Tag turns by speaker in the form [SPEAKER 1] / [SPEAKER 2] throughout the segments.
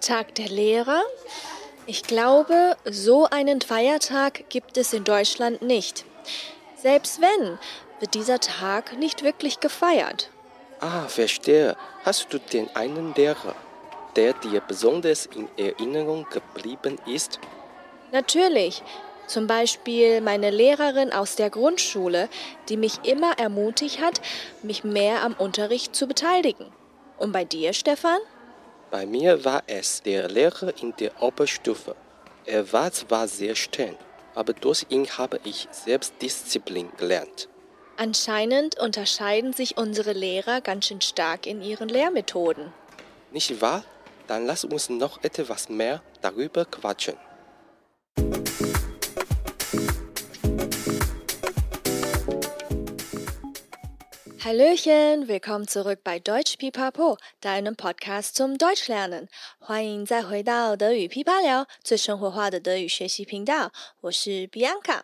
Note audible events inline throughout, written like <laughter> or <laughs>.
[SPEAKER 1] Tag der Lehrer?
[SPEAKER 2] Ich glaube, so einen Feiertag gibt es in Deutschland nicht. Selbst wenn, wird dieser Tag nicht wirklich gefeiert.
[SPEAKER 1] Ah, verstehe. Hast du denn einen Lehrer, der dir besonders in Erinnerung geblieben ist?
[SPEAKER 2] Natürlich. Zum Beispiel meine Lehrerin aus der Grundschule, die mich immer ermutigt hat, mich mehr am Unterricht zu beteiligen. Und bei dir, Stefan?
[SPEAKER 1] Bei mir war es der Lehrer in der Oberstufe. Er war zwar sehr streng, aber durch ihn habe ich Selbstdisziplin gelernt.
[SPEAKER 2] Anscheinend unterscheiden sich unsere Lehrer ganz schön stark in ihren Lehrmethoden.
[SPEAKER 1] Nicht wahr? Dann lass uns noch etwas mehr darüber quatschen.
[SPEAKER 2] Hallöchen, willkommen zurück bei Deutsch Pipapo, deinem Podcast zum Deutschlernen。欢迎再回到德语噼啪聊，最生活化的德语学习频道。我是 Bianca，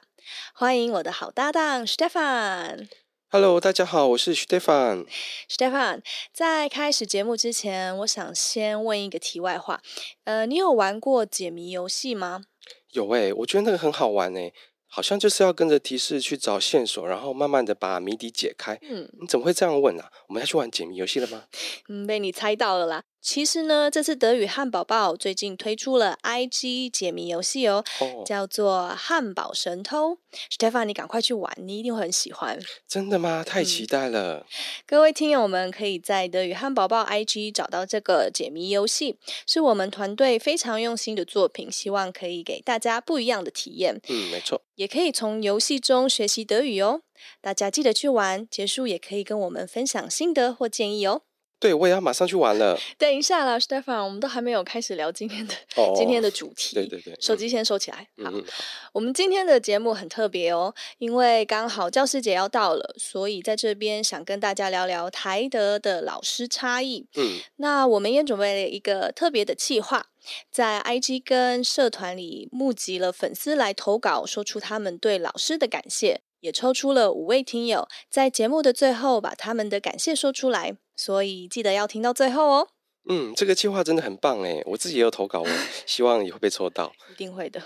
[SPEAKER 2] 欢迎我的好搭档 Stefan。
[SPEAKER 1] Hello，大家好，我是 Stefan。
[SPEAKER 2] Stefan，在开始节目之前，我想先问一个题外话。呃，你有玩过解谜游戏吗？
[SPEAKER 1] 有诶、欸，我觉得那个很好玩诶、欸。好像就是要跟着提示去找线索，然后慢慢的把谜底解开。嗯，你怎么会这样问啊？我们要去玩解谜游戏了吗？
[SPEAKER 2] 嗯，被你猜到了啦。其实呢，这次德语汉堡报最近推出了 IG 解谜游戏哦，哦叫做汉堡神偷。Stefan，你赶快去玩，你一定会很喜欢。
[SPEAKER 1] 真的吗？太期待了。嗯，
[SPEAKER 2] 各位听友们可以在德语汉堡报 IG 找到这个解谜游戏，是我们团队非常用心的作品，希望可以给大家不一样的体验。
[SPEAKER 1] 嗯，没错。
[SPEAKER 2] 也可以从游戏中学习德语哦。大家记得去玩，结束也可以跟我们分享心得或建议哦。
[SPEAKER 1] 对，我也要马上去玩了。<laughs>
[SPEAKER 2] 等一下啦，Stefan，我们都还没有开始聊今天的、oh, 今天的主题。
[SPEAKER 1] 对对对，
[SPEAKER 2] 手机先收起来。
[SPEAKER 1] 嗯、
[SPEAKER 2] 好，
[SPEAKER 1] 嗯、
[SPEAKER 2] 我们今天的节目很特别哦，因为刚好教师节要到了，所以在这边想跟大家聊聊台德的老师差异。
[SPEAKER 1] 嗯，
[SPEAKER 2] 那我们也准备了一个特别的企划，在 IG 跟社团里募集了粉丝来投稿，说出他们对老师的感谢。也抽出了五位听友，在节目的最后把他们的感谢说出来，所以记得要听到最后哦。
[SPEAKER 1] 嗯，这个计划真的很棒哎，我自己也有投稿哦，<laughs> 希望也会被抽到。
[SPEAKER 2] 一定会的。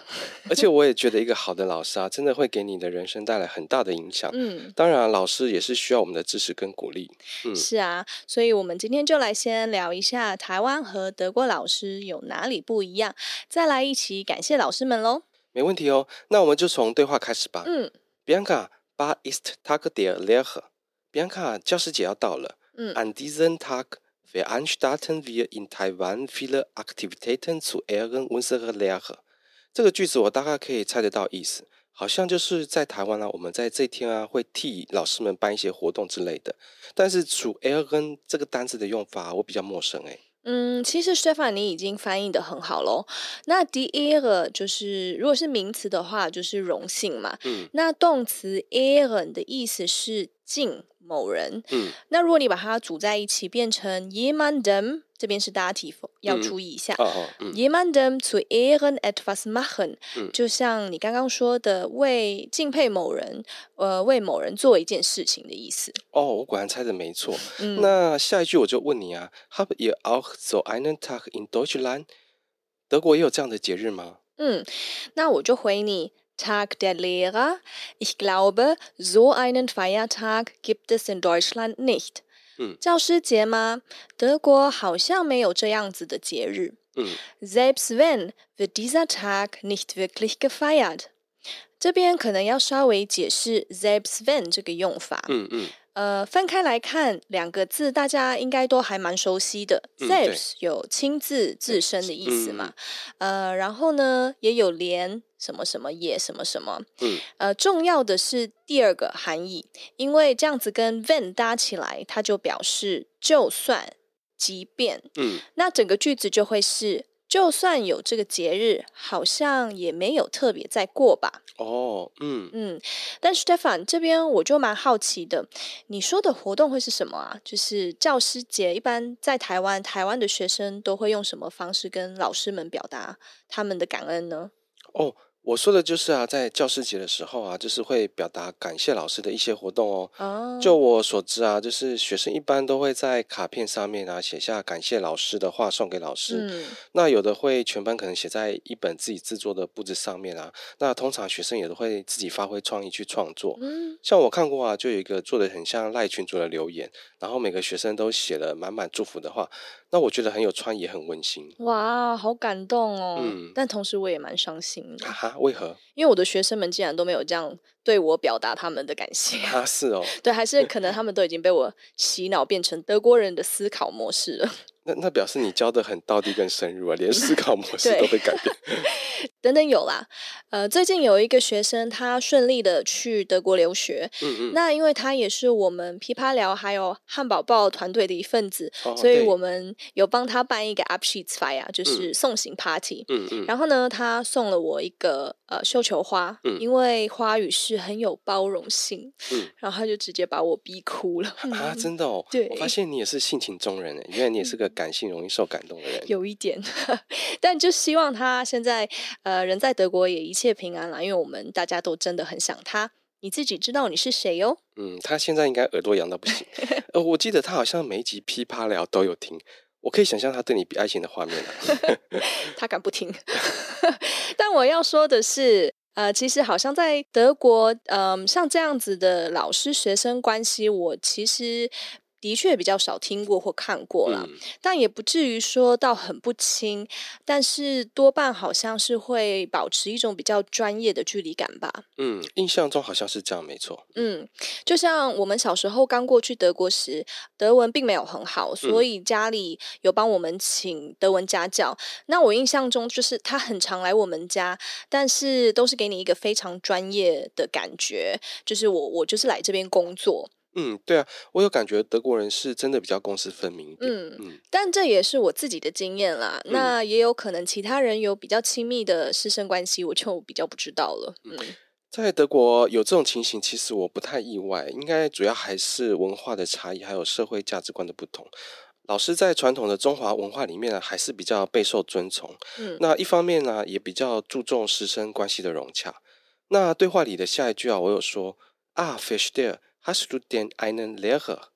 [SPEAKER 1] 而且我也觉得一个好的老师啊，真的会给你的人生带来很大的影响。
[SPEAKER 2] 嗯，
[SPEAKER 1] 当然老师也是需要我们的支持跟鼓励。嗯，
[SPEAKER 2] 是啊，所以我们今天就来先聊一下台湾和德国老师有哪里不一样，再来一起感谢老师们喽。
[SPEAKER 1] 没问题哦，那我们就从对话开始吧。
[SPEAKER 2] 嗯。
[SPEAKER 1] Bianca, ist Tag der Lehrer? Bianca，教师节要到了。An diesem Tag veranstalten wir in Taiwan viele Aktivitäten zu Ehren unserer Lehrer。这个句子我大概可以猜得到意思，好像就是在台湾呢，我们在这天啊会替老师们办一些活动之类的。但是 zu Ehren 这个单词的用法我比较陌生诶。
[SPEAKER 2] 嗯，其实 Stefan 你已经翻译的很好喽。那 die Ehre 就是如果是名词的话，就是荣幸嘛。
[SPEAKER 1] 嗯。
[SPEAKER 2] 那动词 ehren 的意思是敬某人。
[SPEAKER 1] 嗯。
[SPEAKER 2] 那如果你把它组在一起，变成 jemandem，这边是大题要注意一下。
[SPEAKER 1] 哦哦。嗯。
[SPEAKER 2] jemandem zu Ehren etwas machen，
[SPEAKER 1] 嗯。
[SPEAKER 2] 就像你刚刚说的，为敬佩某人，呃，为某人做一件事情的意思。
[SPEAKER 1] 哦，我果然猜的没错。
[SPEAKER 2] 嗯。
[SPEAKER 1] 那下一句我就问你啊，Habt ihr auch so einen Tag in Deutschland？德国也有这样的节日吗？
[SPEAKER 2] 嗯，那我就回你，Tag der Lehrer。Ich glaube, so einen Feiertag gibt es in Deutschland nicht。
[SPEAKER 1] 嗯，
[SPEAKER 2] 教师节吗？德国好像没有这样子的节日。
[SPEAKER 1] 嗯
[SPEAKER 2] ，Selbst wenn wird dieser Tag nicht wirklich gefeiert。这边可能要稍微解释 Selbst wenn 这个用法。
[SPEAKER 1] 嗯嗯。
[SPEAKER 2] 呃，分开来看两个字，大家应该都还蛮熟悉的。
[SPEAKER 1] 嗯、
[SPEAKER 2] selbst 有亲自、自身的意思嘛？
[SPEAKER 1] 嗯、
[SPEAKER 2] 呃，然后呢，也有连什么什么也什么什么。
[SPEAKER 1] 嗯。
[SPEAKER 2] 呃，重要的是第二个含义，因为这样子跟 when 搭起来，它就表示就算、即便。
[SPEAKER 1] 嗯。
[SPEAKER 2] 那整个句子就会是就算有这个节日，好像也没有特别在过吧？
[SPEAKER 1] 哦，嗯
[SPEAKER 2] 嗯。但 Stefan 这边我就蛮好奇的，你说的活动会是什么啊？就是教师节，一般在台湾，台湾的学生都会用什么方式跟老师们表达他们的感恩呢？
[SPEAKER 1] 哦。我说的就是啊，在教师节的时候啊，就是会表达感谢老师的一些活动哦。Oh. 就我所知啊，就是学生一般都会在卡片上面啊写下感谢老师的话送给老师。嗯。那有的会全班可能写在一本自己制作的布置上面啊。那通常学生也都会自己发挥创意去创作。嗯。像我看过啊，就有一个做的很像赖群主的留言，然后每个学生都写了满满祝福的话。那我觉得很有创意，也很温馨。
[SPEAKER 2] 哇，好感动哦！嗯，但同时我也蛮伤心的。
[SPEAKER 1] 哈、啊，为何？
[SPEAKER 2] 因为我的学生们竟然都没有这样对我表达他们的感谢。
[SPEAKER 1] 啊，是哦。
[SPEAKER 2] 对，还是 <laughs> 可能他们都已经被我洗脑，变成德国人的思考模式了。
[SPEAKER 1] 那那表示你教的很道地更深入啊，连思考模式都被改变。<laughs>
[SPEAKER 2] 等等有啦，呃，最近有一个学生他顺利的去德国留学，嗯嗯，那因为他也是我们噼啪聊还有汉堡报团队的一份子，哦，所以我们有帮他办一个 Abschiedsfeier，就是送行 party，嗯嗯，然后呢，他送了我一个呃绣球花，嗯，因为花语是很有包容性，嗯，然后他就直接把我逼哭了
[SPEAKER 1] 啊，<laughs> 真的哦，
[SPEAKER 2] 对，
[SPEAKER 1] 我发现你也是性情中人诶，原来你也是个。感性容易受感动的人，
[SPEAKER 2] 有一点，<laughs> 但就希望他现在呃人在德国也一切平安啦，因为我们大家都真的很想他。你自己知道你是谁哟？
[SPEAKER 1] 嗯，他现在应该耳朵痒到不行。<laughs> 呃，我记得他好像每一集噼啪聊都有听，我可以想象他对你比爱情的画面了。<laughs>
[SPEAKER 2] 他敢不听？<laughs> 但我要说的是，呃，其实好像在德国，嗯、呃，像这样子的老师学生关系，我其实。的确比较少听过或看过了，嗯，但也不至于说到很不亲，但是多半好像是会保持一种比较专业的距离感吧。
[SPEAKER 1] 嗯，印象中好像是这样，没错。
[SPEAKER 2] 嗯，就像我们小时候刚过去德国时，德文并没有很好，所以家里有帮我们请德文家教。嗯，那我印象中就是他很常来我们家，但是都是给你一个非常专业的感觉，就是我我就是来这边工作。
[SPEAKER 1] 嗯，对啊，我有感觉德国人是真的比较公私分明一点。
[SPEAKER 2] 嗯嗯，但这也是我自己的经验啦。嗯、那也有可能其他人有比较亲密的师生关系，我就比较不知道了。嗯，
[SPEAKER 1] 在德国有这种情形，其实我不太意外，应该主要还是文化的差异，还有社会价值观的不同。老师在传统的中华文化里面呢，还是比较备受尊崇。嗯，那一方面呢，也比较注重师生关系的融洽。那对话里的下一句啊，我有说啊，verstehe Hast du denn einen Lehrer,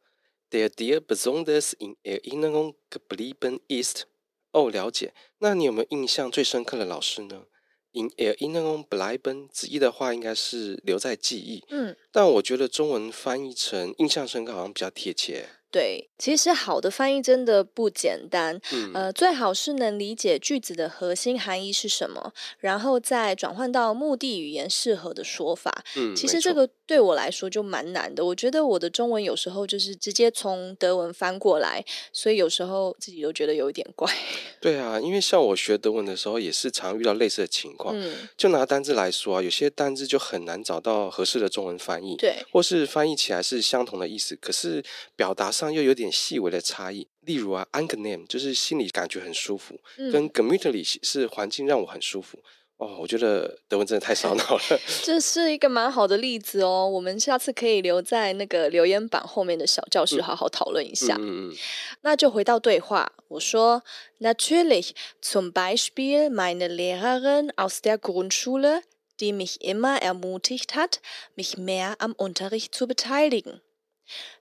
[SPEAKER 1] der dir besonders in Erinnerung geblieben ist? 哦，了解。那你有没有印象最深刻的老师呢？In Erinnerung bleiben 直译的话应该是留在记忆。嗯，但我觉得中文翻译成印象深刻好像比较贴切。
[SPEAKER 2] 对，其实好的翻译真的不简单。嗯，呃，最好是能理解句子的核心含义是什么，然后再转换到目的语言适合的说法。嗯，其实这个对我来说就蛮难的。我觉得我的中文有时候就是直接从德文翻过来，所以有时候自己都觉得有一点怪。<laughs>
[SPEAKER 1] 对啊，因为像我学德文的时候，也是常遇到类似的情况。嗯，就拿单字来说啊，有些单字就很难找到合适的中文翻译。
[SPEAKER 2] 对，
[SPEAKER 1] 或是翻译起来是相同的意思，可是表达上又有点细微的差异，例如啊，angenehm 就是心里感觉很舒服，嗯、跟 gemütlich 是环境让我很舒服。哦，我觉得德文真的太烧脑了。
[SPEAKER 2] 这是一个蛮好的例子哦，我们下次可以留在那个留言板后面的小教室好好讨论一下。嗯嗯，嗯。那就回到对话，我说，Natürlich, zum Beispiel meine Lehrerin aus der Grundschule, die mich immer ermutigt hat, mich mehr am Unterricht zu beteiligen.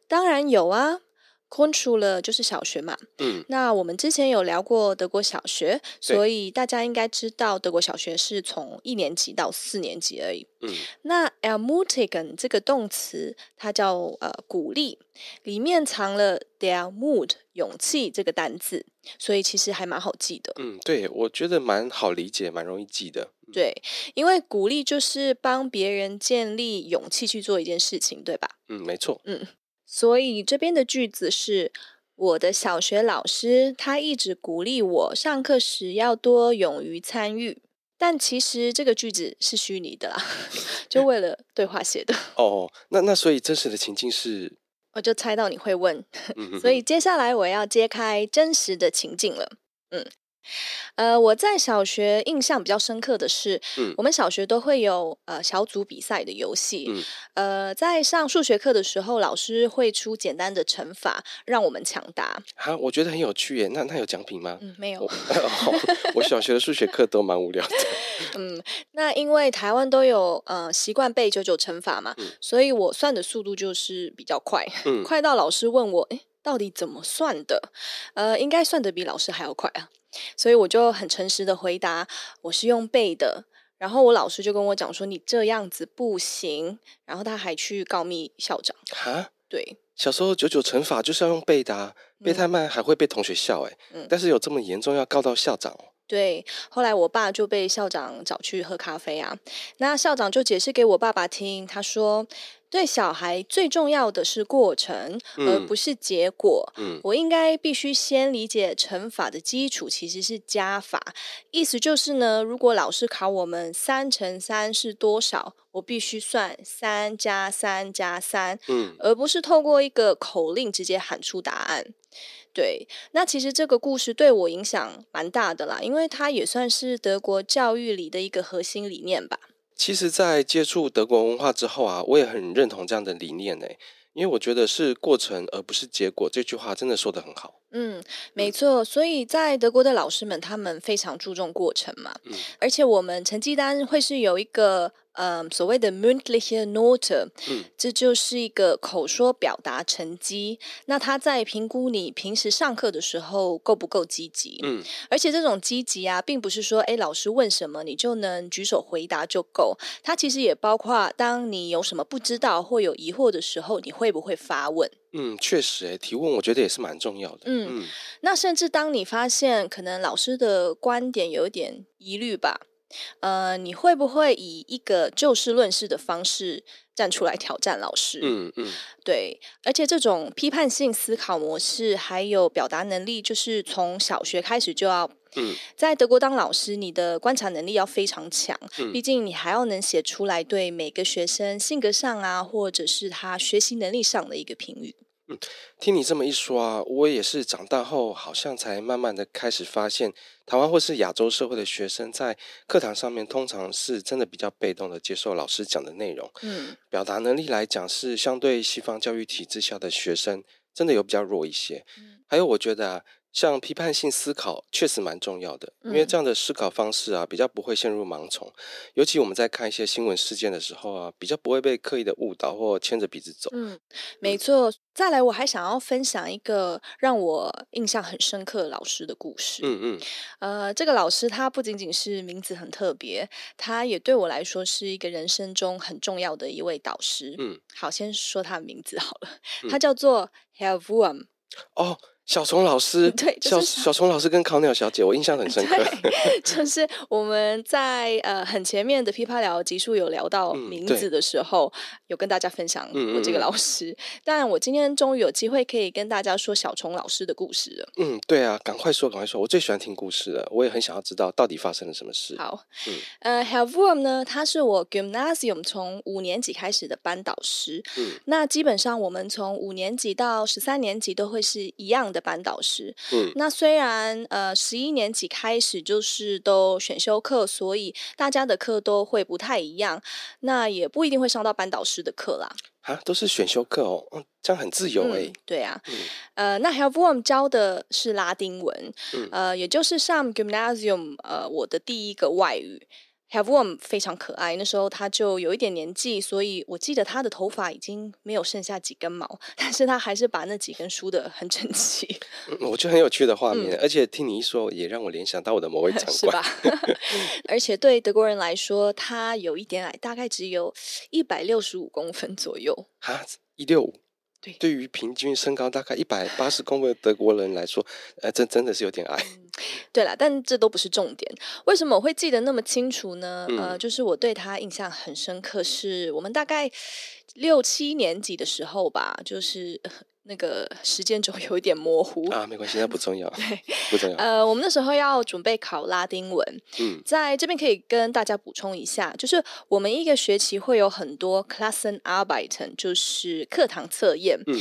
[SPEAKER 2] 当然有啊，Grundschule 就是小学嘛。嗯，那我们之前有聊过德国小学，所以大家应该知道德国小学是从一年级到四年级而已。嗯，那 ermutigen 这个动词，它叫呃鼓励，里面藏了 der Mut 勇气这个单字，所以其实还蛮好记的。
[SPEAKER 1] 嗯，对，我觉得蛮好理解，蛮容易记的。
[SPEAKER 2] 对，因为鼓励就是帮别人建立勇气去做一件事情，对吧？
[SPEAKER 1] 嗯，没错。
[SPEAKER 2] 嗯。所以这边的句子是我的小学老师，他一直鼓励我上课时要多勇于参与。但其实这个句子是虚拟的啦，<laughs> 就为了对话写的。
[SPEAKER 1] 哦，那那所以真实的情境是？
[SPEAKER 2] 我就猜到你会问，所以接下来我要揭开真实的情境了。嗯。呃，我在小学印象比较深刻的是，
[SPEAKER 1] 嗯，
[SPEAKER 2] 我们小学都会有呃小组比赛的游戏，
[SPEAKER 1] 嗯，
[SPEAKER 2] 呃，在上数学课的时候，老师会出简单的乘法让我们抢答。
[SPEAKER 1] 啊，我觉得很有趣耶。那那有奖品吗？
[SPEAKER 2] 嗯，没有。
[SPEAKER 1] 我，<laughs> 我小学的数学课都蛮无聊的。<laughs>
[SPEAKER 2] 嗯，那因为台湾都有呃习惯背九九乘法嘛，嗯，所以我算的速度就是比较快，嗯，快到老师问我，诶，到底怎么算的？呃，应该算的比老师还要快啊。所以我就很诚实的回答，我是用背的。然后我老师就跟我讲说，你这样子不行。然后他还去告密校长。
[SPEAKER 1] 哈？
[SPEAKER 2] 对。
[SPEAKER 1] 小时候九九乘法就是要用背的啊，背太慢还会被同学笑哎。嗯。但是有这么严重要告到校长哦？
[SPEAKER 2] 对。后来我爸就被校长找去喝咖啡啊。那校长就解释给我爸爸听，他说。对小孩最重要的是过程，嗯、而不是结果。嗯、我应该必须先理解乘法的基础其实是加法，意思就是呢，如果老师考我们三乘三是多少，我必须算三加三加三，嗯，而不是透过一个口令直接喊出答案。对，那其实这个故事对我影响蛮大的啦，因为它也算是德国教育里的一个核心理念吧。
[SPEAKER 1] 其实，在接触德国文化之后啊，我也很认同这样的理念呢。因为我觉得是过程而不是结果，这句话真的说的很好。
[SPEAKER 2] 嗯，没错。所以在德国的老师们，他们非常注重过程嘛。嗯，而且我们成绩单会是有一个。嗯，所谓的 mündliche Note，嗯，这就是一个口说表达成绩。那他在评估你平时上课的时候够不够积极，嗯，而且这种积极啊，并不是说，哎，老师问什么你就能举手回答就够。它其实也包括，当你有什么不知道或有疑惑的时候，你会不会发问？
[SPEAKER 1] 嗯，确实，哎，提问我觉得也是蛮重要的。
[SPEAKER 2] 嗯，嗯，那甚至当你发现可能老师的观点有一点疑虑吧。呃，你会不会以一个就事论事的方式站出来挑战老师？嗯嗯，对，而且这种批判性思考模式还有表达能力，就是从小学开始就要。嗯，在德国当老师，你的观察能力要非常强，嗯，毕竟你还要能写出来对每个学生性格上啊，或者是他学习能力上的一个评语。
[SPEAKER 1] 嗯，听你这么一说啊，我也是长大后好像才慢慢的开始发现，台湾或是亚洲社会的学生在课堂上面通常是真的比较被动的接受老师讲的内容。嗯，表达能力来讲是相对西方教育体制下的学生真的有比较弱一些。嗯，还有我觉得啊。像批判性思考确实蛮重要的，因为这样的思考方式啊，比较不会陷入盲从。尤其我们在看一些新闻事件的时候啊，比较不会被刻意的误导或牵着鼻子走。
[SPEAKER 2] 嗯，没错。再来，我还想要分享一个让我印象很深刻的老师的故事。嗯嗯。呃，这个老师他不仅仅是名字很特别，他也对我来说是一个人生中很重要的一位导师。嗯。好，先说他的名字好了，他叫做 Herr Wurm。
[SPEAKER 1] 哦。小虫老师，<laughs>
[SPEAKER 2] 对，
[SPEAKER 1] 就是、小小虫老师跟考鸟小姐，我印象很深刻。<laughs> <laughs>
[SPEAKER 2] 就是我们在呃很前面的噼啪聊集数有聊到名字的时候，嗯、有跟大家分享我这个老师。当然、嗯，我今天终于有机会可以跟大家说小虫老师的故事了。
[SPEAKER 1] 嗯，对啊，赶快说，赶快说，我最喜欢听故事了，我也很想要知道到底发生了什么事。
[SPEAKER 2] 好，嗯，呃 Wurm 呢，他是我 Gymnasium 从五年级开始的班导师。嗯，那基本上我们从五年级到十三年级都会是一样的。班导师，嗯，那虽然呃十一年级开始就是都选修课，所以大家的课都会不太一样，那也不一定会上到班导师的课啦。
[SPEAKER 1] 啊，都是选修课哦，嗯，这样很自由哎、欸嗯。
[SPEAKER 2] 对啊，嗯、呃，那 Herr Wurm 教的是拉丁文，嗯、呃，也就是上 Gymnasium 呃我的第一个外语。Herr Wurm 非常可爱，那时候他就有一点年纪，所以我记得他的头发已经没有剩下几根毛，但是他还是把那几根梳的很整齐。<laughs>
[SPEAKER 1] 我觉得很有趣的画面，嗯、而且听你一说，也让我联想到我的某位 <laughs> 长官，是 <laughs> 吧？
[SPEAKER 2] 而且对德国人来说，他有一点矮，大概只有一百六十五公分左右。
[SPEAKER 1] 哈，一六五。
[SPEAKER 2] 对，
[SPEAKER 1] 对于平均身高大概一百八十公分的德国人来说，呃，真真的是有点矮。嗯、
[SPEAKER 2] 对了，但这都不是重点。为什么我会记得那么清楚呢？嗯、呃，就是我对他印象很深刻，是我们大概六七年级的时候吧，就是。那个时间轴有一点模糊
[SPEAKER 1] 啊，没关系，那不重要，<laughs>
[SPEAKER 2] 对，
[SPEAKER 1] 不重要。
[SPEAKER 2] 呃，我们那时候要准备考拉丁文，嗯，在这边可以跟大家补充一下，就是我们一个学期会有很多 classen arbeiten，就是课堂测验，嗯。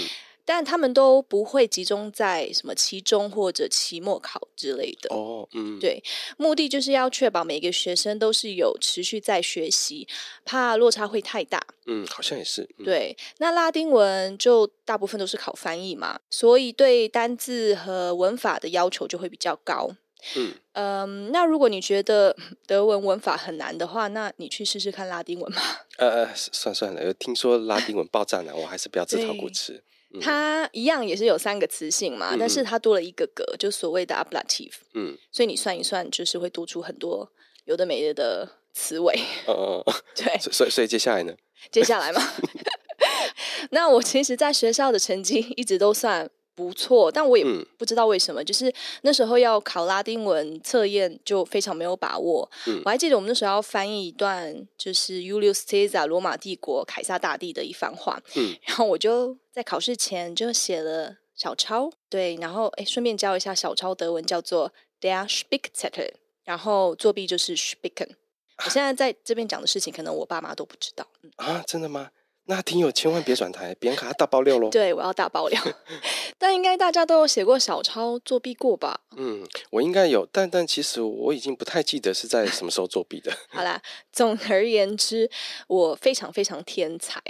[SPEAKER 2] 但他们都不会集中在什么期中或者期末考之类的。
[SPEAKER 1] 哦，嗯，
[SPEAKER 2] 对，目的就是要确保每个学生都是有持续在学习，怕落差会太大。
[SPEAKER 1] 嗯，好像也是。嗯、
[SPEAKER 2] 对，那拉丁文就大部分都是考翻译嘛，所以对单字和文法的要求就会比较高。
[SPEAKER 1] 嗯，
[SPEAKER 2] 嗯，那如果你觉得 <laughs> 德文文法很难的话，那你去试试看拉丁文吧。
[SPEAKER 1] 呃呃，算算了，听说拉丁文爆炸难，我还是不要自讨苦吃。嗯、
[SPEAKER 2] 它一样也是有三个词性嘛，嗯、但是它多了一个格，就所谓的 ablative。
[SPEAKER 1] 嗯，
[SPEAKER 2] 所以你算一算，就是会多出很多有的没的的词尾。
[SPEAKER 1] 哦嗯，<laughs>
[SPEAKER 2] 对。
[SPEAKER 1] 所以所以接下来呢？
[SPEAKER 2] 接下来嘛，<laughs> 那我其实在学校的成绩一直都算。不错，但我也不知道为什么，嗯、就是那时候要考拉丁文测验，就非常没有把握。
[SPEAKER 1] 嗯、
[SPEAKER 2] 我还记得我们那时候要翻译一段，就是 Julius Caesar 罗马帝国凯撒大帝的一番话。
[SPEAKER 1] 嗯、
[SPEAKER 2] 然后我就在考试前就写了小抄，对，然后哎，顺便教一下小抄德文叫做 Der Spickzettel，然后作弊就是 Spicken。我现在在这边讲的事情，可能我爸妈都不知道。嗯、
[SPEAKER 1] 啊，真的吗？那听友千万别转台，别人卡他大爆料喽！<laughs>
[SPEAKER 2] 对，我要大爆料。<laughs> 但应该大家都有写过小抄作弊过吧？
[SPEAKER 1] 嗯，我应该有，但但其实我已经不太记得是在什么时候作弊的。<laughs>
[SPEAKER 2] 好啦，总而言之，我非常非常天才。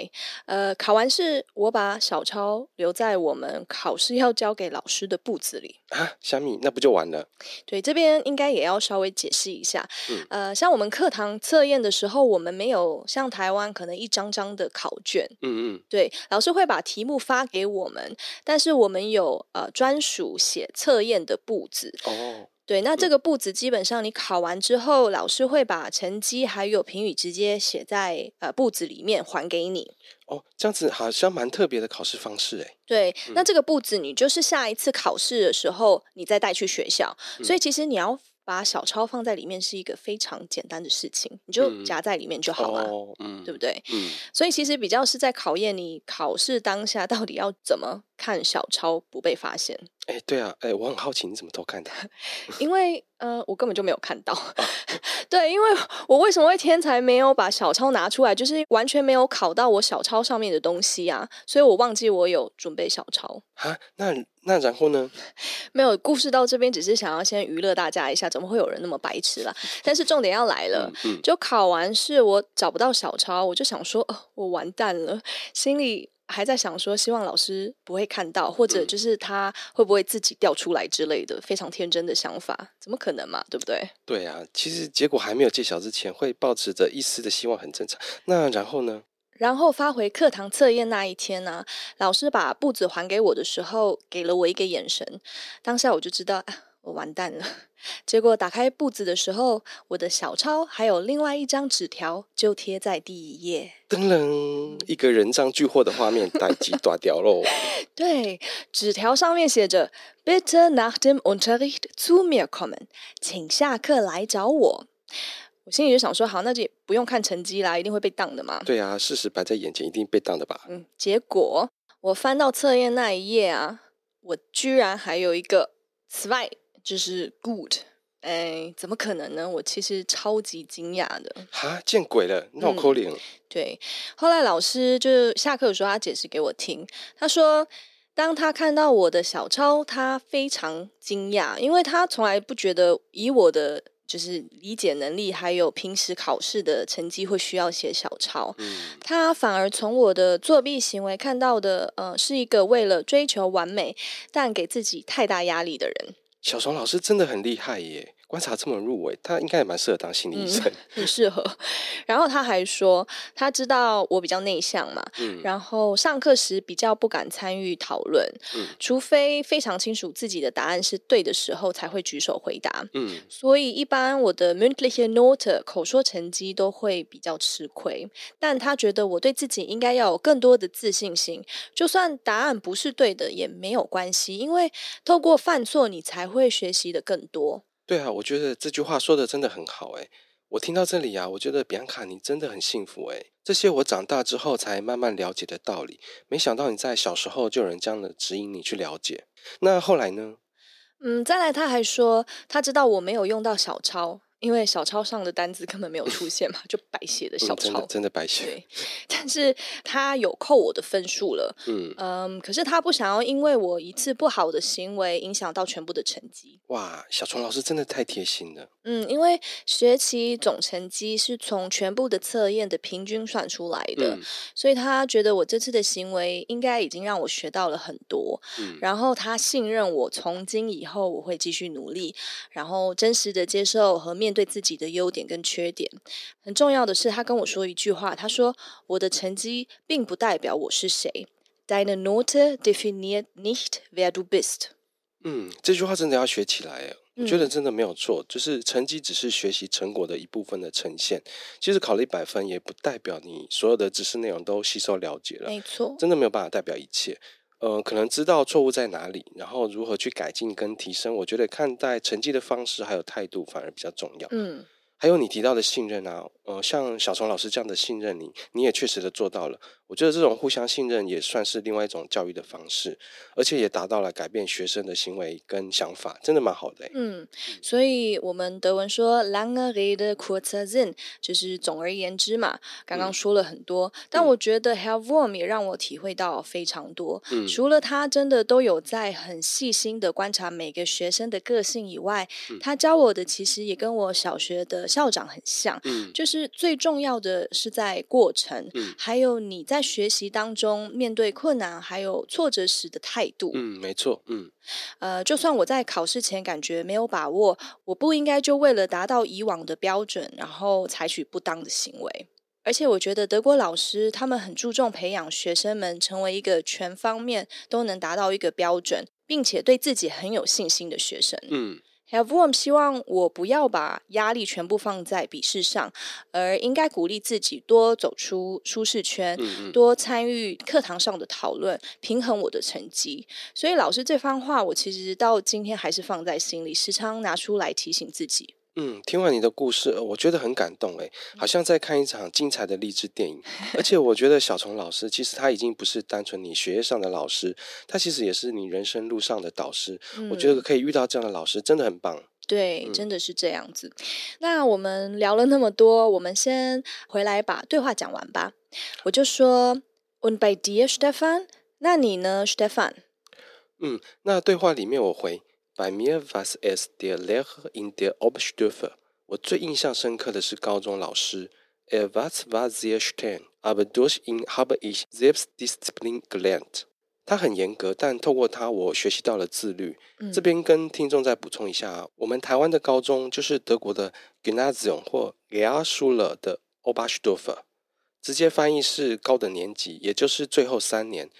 [SPEAKER 2] 呃，考完试，我把小抄留在我们考试要交给老师的簿子里。
[SPEAKER 1] 啊，虾米，那不就完了？
[SPEAKER 2] 对，这边应该也要稍微解释一下。
[SPEAKER 1] 嗯，
[SPEAKER 2] 呃，像我们课堂测验的时候，我们没有像台湾可能一张张的考卷。
[SPEAKER 1] 嗯嗯，
[SPEAKER 2] 对，老师会把题目发给我们，但是我们有呃专属写测验的簿子。
[SPEAKER 1] 哦，
[SPEAKER 2] 对，那这个簿子基本上你考完之后，嗯、老师会把成绩还有评语直接写在呃簿子里面还给你。
[SPEAKER 1] 哦，这样子好像蛮特别的考试方式哎。
[SPEAKER 2] 对，嗯、那这个簿子你就是下一次考试的时候你再带去学校，嗯、所以其实你要。把小抄放在里面是一个非常简单的事情，你就夹在里面就好了，
[SPEAKER 1] 嗯哦嗯、
[SPEAKER 2] 对不对？
[SPEAKER 1] 嗯，
[SPEAKER 2] 所以其实比较是在考验你考试当下到底要怎么看小抄不被发现。
[SPEAKER 1] 哎，对啊，哎，我很好奇你怎么偷看的？<laughs>
[SPEAKER 2] 因为呃，我根本就没有看到。啊、<laughs> 对，因为我为什么会天才没有把小抄拿出来，就是完全没有考到我小抄上面的东西啊，所以我忘记我有准备小抄。
[SPEAKER 1] 啊，那那然后呢？<laughs>
[SPEAKER 2] 没有，故事到这边只是想要先娱乐大家一下，怎么会有人那么白痴啦？但是重点要来了，
[SPEAKER 1] 嗯嗯、
[SPEAKER 2] 就考完试我找不到小抄，我就想说，哦，我完蛋了，心里还在想说，希望老师不会看到，或者就是他会不会自己掉出来之类的，非常天真的想法，怎么可能嘛？对不对？
[SPEAKER 1] 对啊，其实结果还没有揭晓之前，会抱持着一丝的希望，很正常。那然后呢？
[SPEAKER 2] 然后发回课堂测验那一天呢、啊，老师把簿子还给我的时候，给了我一个眼神，当下我就知道，啊，我完蛋了。结果打开簿子的时候，我的小抄还有另外一张纸条就贴在第一页。
[SPEAKER 1] 噔噔，一个人赃俱获的画面，待机断掉喽。<laughs>
[SPEAKER 2] 对，纸条上面写着：“Bitte nach dem Unterricht zu mir kommen，请下课来找我。”我心里就想说，好，那就不用看成绩啦，一定会被当的嘛。
[SPEAKER 1] 对啊，事实摆在眼前，一定被当的吧。
[SPEAKER 2] 嗯，结果我翻到测验那一页啊，我居然还有一个 zwei，就是 good。哎，怎么可能呢？我其实超级惊讶的。
[SPEAKER 1] 哈，见鬼了，闹扣脸。
[SPEAKER 2] 对，后来老师就下课的时候，他解释给我听，他说，当他看到我的小抄，他非常惊讶，因为他从来不觉得以我的。就是理解能力，还有平时考试的成绩会需要写小抄。
[SPEAKER 1] 嗯，
[SPEAKER 2] 他反而从我的作弊行为看到的，呃，是一个为了追求完美，但给自己太大压力的人。
[SPEAKER 1] 小虫老师真的很厉害耶。观察这么入微，他应该也蛮适合当心理医生，嗯，<laughs>
[SPEAKER 2] 很适合。然后他还说，他知道我比较内向嘛，
[SPEAKER 1] 嗯，
[SPEAKER 2] 然后上课时比较不敢参与讨论，
[SPEAKER 1] 嗯，
[SPEAKER 2] 除非非常清楚自己的答案是对的时候才会举手回答，
[SPEAKER 1] 嗯，
[SPEAKER 2] 所以一般我的 mündliche Note 口说成绩都会比较吃亏。但他觉得我对自己应该要有更多的自信心，就算答案不是对的也没有关系，因为透过犯错你才会学习的更多。
[SPEAKER 1] 对啊，我觉得这句话说的真的很好诶。我听到这里啊，我觉得比安卡你真的很幸福诶。这些我长大之后才慢慢了解的道理，没想到你在小时候就有人这样的指引你去了解。那后来呢？
[SPEAKER 2] 嗯，再来他还说，他知道我没有用到小抄。因为小抄上的单子根本没有出现嘛，就白写的小抄，
[SPEAKER 1] 嗯、真的真的白写。
[SPEAKER 2] 对，但是他有扣我的分数了，嗯嗯，可是他不想要因为我一次不好的行为影响到全部的成绩。
[SPEAKER 1] 哇，小虫老师真的太贴心了。
[SPEAKER 2] 嗯，因为学期总成绩是从全部的测验的平均算出来的，嗯、所以他觉得我这次的行为应该已经让我学到了很多，嗯、然后他信任我，从今以后我会继续努力，然后真实的接受和面对自己的优点跟缺点。很重要的是，他跟我说一句话，他说：“我的成绩并不代表我是谁。Deine Note definiert nicht, wer du bist。”
[SPEAKER 1] 嗯，这句话真的要学起来。我觉得真的没有错，就是成绩只是学习成果的一部分的呈现。其实考了一百分，也不代表你所有的知识内容都吸收了解了。
[SPEAKER 2] 没错，
[SPEAKER 1] 真的没有办法代表一切。呃，可能知道错误在哪里，然后如何去改进跟提升。我觉得看待成绩的方式还有态度反而比较重要。嗯。还有你提到的信任啊，呃，像小虫老师这样的信任你，你也确实的做到了。我觉得这种互相信任也算是另外一种教育的方式，而且也达到了改变学生的行为跟想法，真的蛮好的。
[SPEAKER 2] 嗯，所以我们德文说 “lange Rede kurzer Sinn”，就是总而言之嘛。刚刚说了很多，嗯、但我觉得 Herr Worm 也让我体会到非常多。嗯，除了他真的都有在很细心的观察每个学生的个性以外，嗯、他教我的其实也跟我小学的。校长很像，嗯，就是最重要的是在过程，嗯，还有你在学习当中面对困难还有挫折时的态度，
[SPEAKER 1] 嗯，没错，嗯，
[SPEAKER 2] 呃，就算我在考试前感觉没有把握，我不应该就为了达到以往的标准，然后采取不当的行为。而且我觉得德国老师他们很注重培养学生们成为一个全方面都能达到一个标准，并且对自己很有信心的学生，嗯。Herr Worm 希望我不要把压力全部放在笔试上，而应该鼓励自己多走出舒适圈，嗯嗯多参与课堂上的讨论，平衡我的成绩。所以老师这番话，我其实到今天还是放在心里，时常拿出来提醒自己。
[SPEAKER 1] 嗯，听完你的故事，我觉得很感动，诶，好像在看一场精彩的励志电影。<laughs> 而且我觉得小虫老师其实他已经不是单纯你学业上的老师，他其实也是你人生路上的导师。嗯，我觉得可以遇到这样的老师真的很棒。
[SPEAKER 2] 对，真的是这样子。嗯，那我们聊了那么多，我们先回来把对话讲完吧。我就说，Und bei dir, Stefan？那你呢，Stefan？
[SPEAKER 1] 嗯，那对话里面我回。Bei mir war es der Lehrer in der Oberstufe。我最印象深刻的是高中老师。Er war zwar sehr streng, aber durch ihn habe ich Selbstdisziplin gelernt。他很严格，但透过他，我学习到了自律。嗯、这边跟听众再补充一下，我们台湾的高中就是德国的 Gymnasium 或 Realschule 的 Oberstufe，直接翻译是高等年级，也就是最后三年，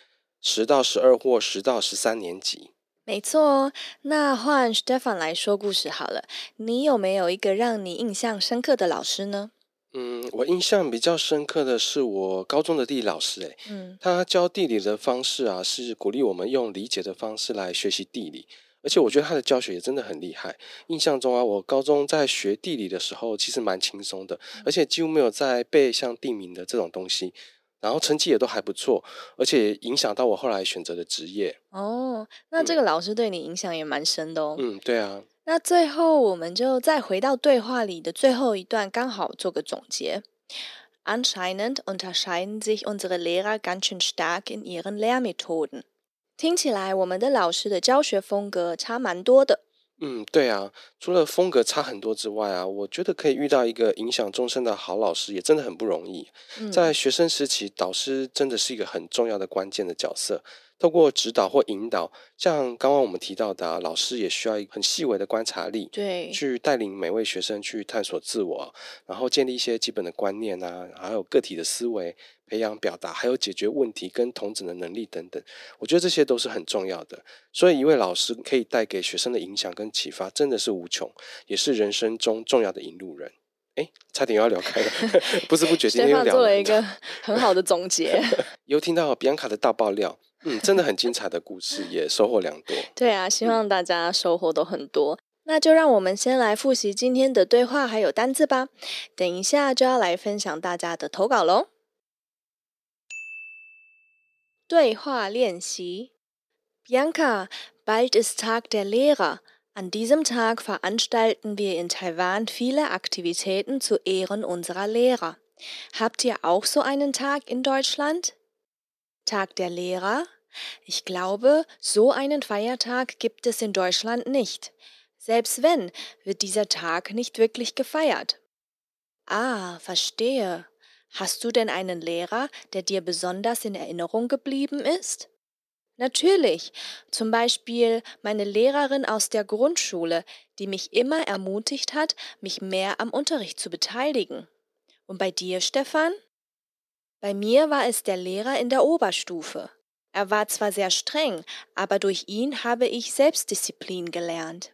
[SPEAKER 1] 十到十二或十到十三年级。
[SPEAKER 2] 没错哦，那换 Stefan 来说故事好了。你有没有一个让你印象深刻的老师呢？
[SPEAKER 1] 嗯，我印象比较深刻的是我高中的地理老师，诶，嗯，他教地理的方式啊，是鼓励我们用理解的方式来学习地理，而且我觉得他的教学也真的很厉害。印象中啊，我高中在学地理的时候，其实蛮轻松的，而且几乎没有在背像地名的这种东西。然后成绩也都还不错，而且影响到我后来选择的职业。
[SPEAKER 2] 哦，那这个老师对你影响也蛮深的哦。
[SPEAKER 1] 嗯，对啊。
[SPEAKER 2] 那最后我们就再回到对话里的最后一段，刚好做个总结。Anscheinend unterscheiden sich unsere Lehrer ganz schön stark in ihren Lehrmethoden。听起来我们的老师的教学风格差蛮多的。
[SPEAKER 1] 嗯，对啊，除了风格差很多之外啊，我觉得可以遇到一个影响终身的好老师也真的很不容易。嗯，在学生时期，导师真的是一个很重要的关键的角色。透过指导或引导，像刚刚我们提到的啊，老师也需要一个很细微的观察力，
[SPEAKER 2] 对，
[SPEAKER 1] 去带领每位学生去探索自我，然后建立一些基本的观念啊，还有个体的思维，培养表达，还有解决问题跟同整的能力等等。我觉得这些都是很重要的。所以，一位老师可以带给学生的影响跟启发真的是无穷，也是人生中重要的引路人。哎，差点又要聊开了，不知不觉今天又 <laughs> 聊了。
[SPEAKER 2] 做了一个很好的总结，<laughs>
[SPEAKER 1] 又听到比安卡的大爆料。嗯，真的很精彩的故事，也收获良多。
[SPEAKER 2] 对啊，希望大家收获都很多。嗯、那就让我们先来复习今天的对话还有单字吧。等一下就要来分享大家的投稿喽。对话练习：Bianca, bald ist Tag der Lehrer. An diesem Tag veranstalten wir in Taiwan viele Aktivitäten zu Ehren unserer Lehrer. Habt ihr auch so einen Tag in Deutschland? Tag der Lehrer? Ich glaube, so einen Feiertag gibt es in Deutschland nicht. Selbst wenn, wird dieser Tag nicht wirklich gefeiert. Ah, verstehe. Hast du denn einen Lehrer, der dir besonders in Erinnerung geblieben ist? Natürlich, zum Beispiel meine Lehrerin aus der Grundschule, die mich immer ermutigt hat, mich mehr am Unterricht zu beteiligen. Und bei dir, Stefan? Bei mir war es der Lehrer in der Oberstufe. Er war zwar sehr streng, aber durch ihn habe ich Selbstdisziplin gelernt.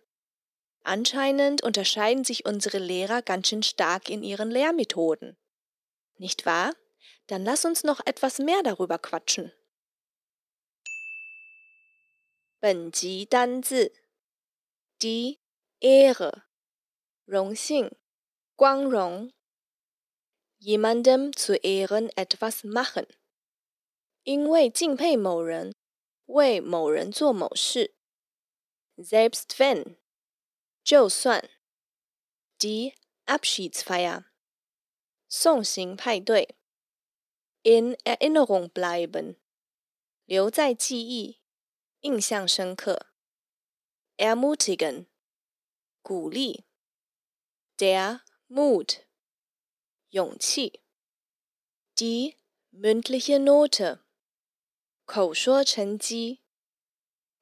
[SPEAKER 2] Anscheinend unterscheiden sich unsere Lehrer ganz schön stark in ihren Lehrmethoden. Nicht wahr? Dann lass uns noch etwas mehr darüber quatschen. 本集单字：die Ehre，荣幸、光荣。jemandem zu Ehren etwas machen，因为敬佩某人，为某人做某事。selbst wenn，就算。die Abschiedsfeier， 送行派对。in Erinnerung bleiben，留在记忆。印象深刻。ermutigen，鼓励。der Mut，勇气。die mündliche Note，口说成绩。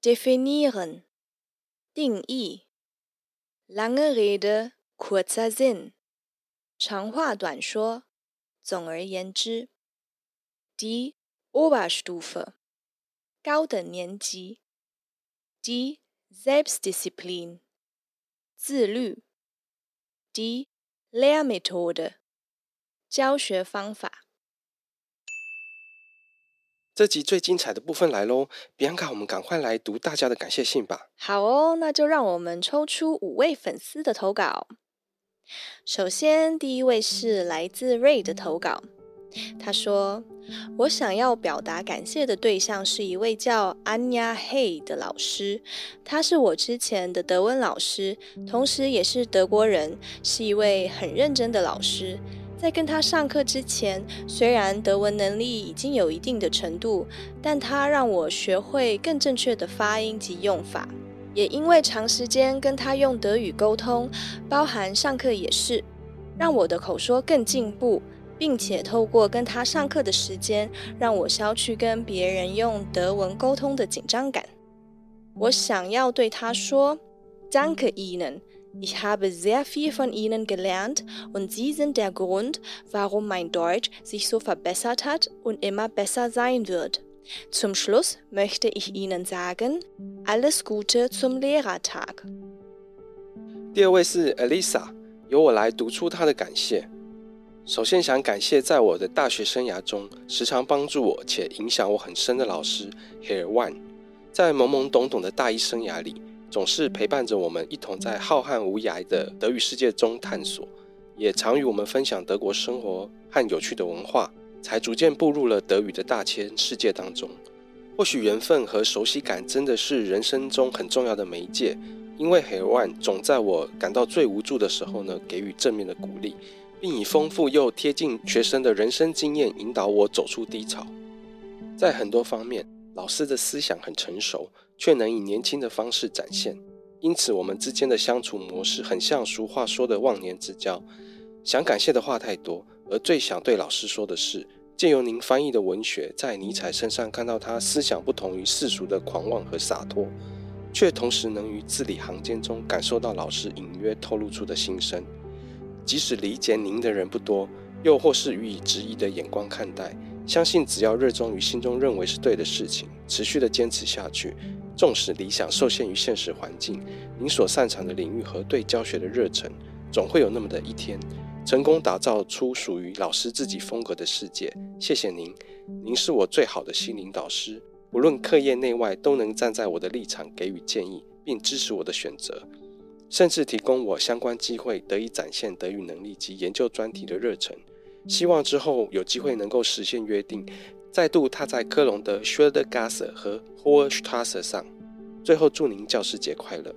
[SPEAKER 2] definieren，定义。lange Rede kurzer Sinn，长话短说。总而言之，die Oberstufe。高等年级，die Selbstdisziplin，自律，die Lehrmethode，教学方法。
[SPEAKER 1] 这集最精彩的部分来喽，比安卡，我们赶快来读大家的感谢信吧。
[SPEAKER 2] 好哦，那就让我们抽出五位粉丝的投稿。首先，第一位是来自 Ray 的投稿。他说：“我想要表达感谢的对象是一位叫 Anya Hey 的老师，他是我之前的德文老师，同时也是德国人，是一位很认真的老师。在跟他上课之前，虽然德文能力已经有一定的程度，但他让我学会更正确的发音及用法。也因为长时间跟他用德语沟通，包含上课也是，让我的口说更进步。”并且透过跟他上课的时间，让我消去跟别人用德文沟通的紧张感。我想要对他说：“Danke Ihnen, ich habe sehr viel von Ihnen gelernt und Sie sind der Grund, warum mein Deutsch sich so verbessert hat und immer besser sein wird.” Zum Schluss möchte ich Ihnen sagen: Alles Gute zum Lehrertag。
[SPEAKER 1] 第二位是 Elisa，由我来读出她的感谢。首先想感谢在我的大学生涯中时常帮助我且影响我很深的老师 Herr Wan，在懵懵懂懂的大一生涯里，总是陪伴着我们一同在浩瀚无涯的德语世界中探索，也常与我们分享德国生活和有趣的文化，才逐渐步入了德语的大千世界当中。或许缘分和熟悉感真的是人生中很重要的媒介，因为 Herwan 总在我感到最无助的时候呢，给予正面的鼓励。并以丰富又贴近学生的人生经验引导我走出低潮。在很多方面，老师的思想很成熟，却能以年轻的方式展现。因此，我们之间的相处模式很像俗话说的忘年之交。想感谢的话太多，而最想对老师说的是：借由您翻译的文学，在尼采身上看到他思想不同于世俗的狂妄和洒脱，却同时能于字里行间中感受到老师隐约透露出的心声。即使理解您的人不多，又或是予以质疑的眼光看待，相信只要热衷于心中认为是对的事情，持续的坚持下去，纵使理想受限于现实环境，您所擅长的领域和对教学的热忱，总会有那么的一天，成功打造出属于老师自己风格的世界。谢谢您，您是我最好的心灵导师，无论课业内外，都能站在我的立场给予建议，并支持我的选择。甚至提供我相关机会，得以展现德语能力及研究专题的热忱。希望之后有机会能够实现约定，再度踏在科隆的 Schildergasse 和 h o r s t r a s s e 上。最后祝您教师节快乐！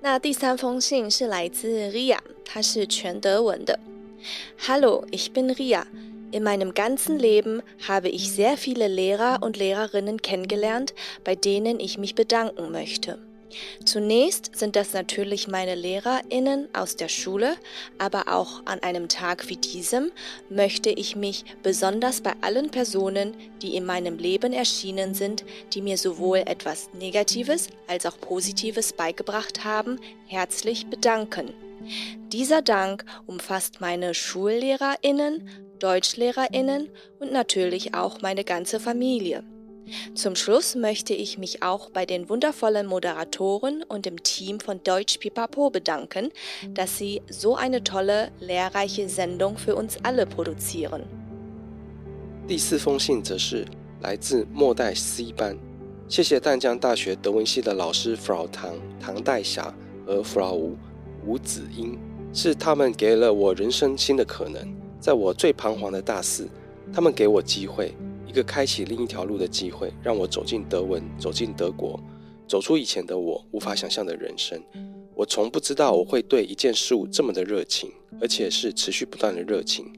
[SPEAKER 2] 那第三封信是来自 Ria，它是全德文的。Hallo, ich bin Ria. In meinem ganzen Leben habe ich sehr viele Lehrer und Lehrerinnen kennengelernt, bei denen ich mich bedanken möchte. Zunächst sind das natürlich meine Lehrerinnen aus der Schule, aber auch an einem Tag wie diesem möchte ich mich besonders bei allen Personen, die in meinem Leben erschienen sind, die mir sowohl etwas Negatives als auch Positives beigebracht haben, herzlich bedanken. Dieser Dank umfasst meine Schullehrerinnen, Deutschlehrerinnen und natürlich auch meine ganze Familie. Zum Schluss möchte ich mich auch bei den wundervollen Moderatoren und dem Team von Deutsch Pipapo bedanken, dass sie so eine tolle, lehrreiche Sendung für uns alle produzieren.
[SPEAKER 1] 第四封信则是来自末代 C 班，谢谢淡江大学德文系的老师 Frau 唐唐代霞和 Frau 吴吴子英，是他们给了我人生新的可能。在我最彷徨的大四，他们给我机会。 一个开启另一条路的机会，让我走进德文，走进德国，走出以前的我无法想象的人生。我从不知道我会对一件事物这么的热情，而且是持续不断的热情。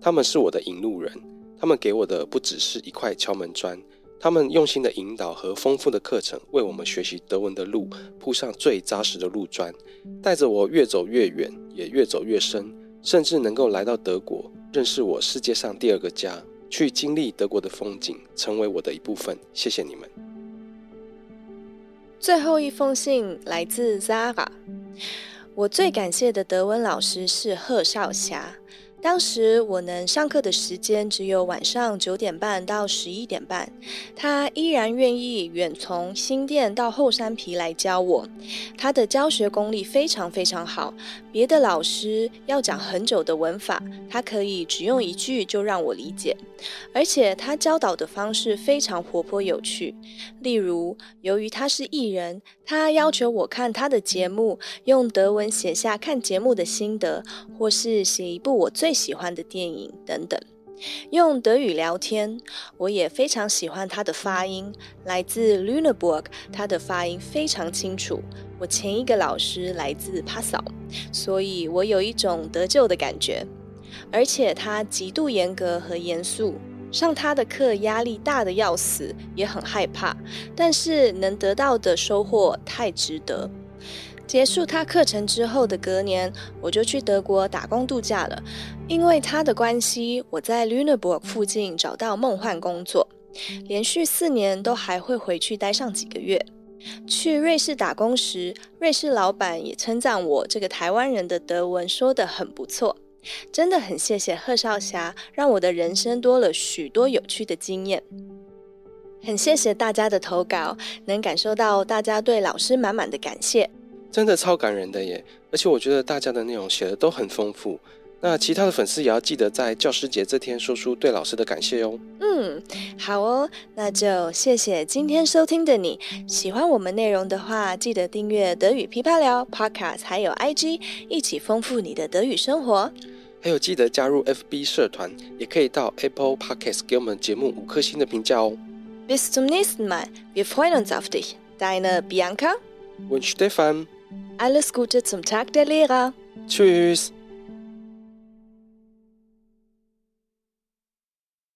[SPEAKER 1] 他们是我的引路人，他们给我的不只是一块敲门砖，他们用心的引导和丰富的课程，为我们学习德文的路铺上最扎实的路砖，带着我越走越远，也越走越深，甚至能够来到德国，认识我世界上第二个家。去经历德国的风景，成为我的一部分。谢谢你们。
[SPEAKER 2] 最后一封信来自 Zara，我最感谢的德文老师是贺少霞。当时我能上课的时间只有晚上九点半到十一点半，他依然愿意远从新店到后山皮来教我。他的教学功力非常非常好，别的老师要讲很久的文法，他可以只用一句就让我理解。而且他教导的方式非常活泼有趣。例如，由于他是艺人，他要求我看他的节目，用德文写下看节目的心得，或是写一部我最喜欢的电影等等，用德语聊天，我也非常喜欢他的发音，来自 Lüneburg，他的发音非常清楚。我前一个老师来自帕萨，所以我有一种得救的感觉。而且他极度严格和严肃，上他的课压力大得要死，也很害怕，但是能得到的收获太值得。结束他课程之后的隔年，我就去德国打工度假了。因为他的关系，我在 Lüneburg 附近找到梦幻工作，连续四年都还会回去待上几个月。去瑞士打工时，瑞士老板也称赞我这个台湾人的德文说得很不错。真的很谢谢贺少侠，让我的人生多了许多有趣的经验。很谢谢大家的投稿，能感受到大家对老师满满的感谢。
[SPEAKER 1] 真的超感人的耶！而且我觉得大家的内容写的都很丰富。那其他的粉丝也要记得在教师节这天说出对老师的感谢哟。
[SPEAKER 2] 嗯，好哦，那就谢谢今天收听的你。喜欢我们内容的话，记得订阅德语噼啪聊 Podcast，还有 IG，一起丰富你的德语生活。
[SPEAKER 1] 还有记得加入 FB 社团，也可以到 Apple Podcast 给我们节目五颗星的评价哦。
[SPEAKER 2] Bis zum nächsten Mal. Wir freuen uns auf dich. Deine Bianca
[SPEAKER 1] und Stefan.
[SPEAKER 2] Alles Gute zum Tag der Lehrer.
[SPEAKER 1] Tschüss.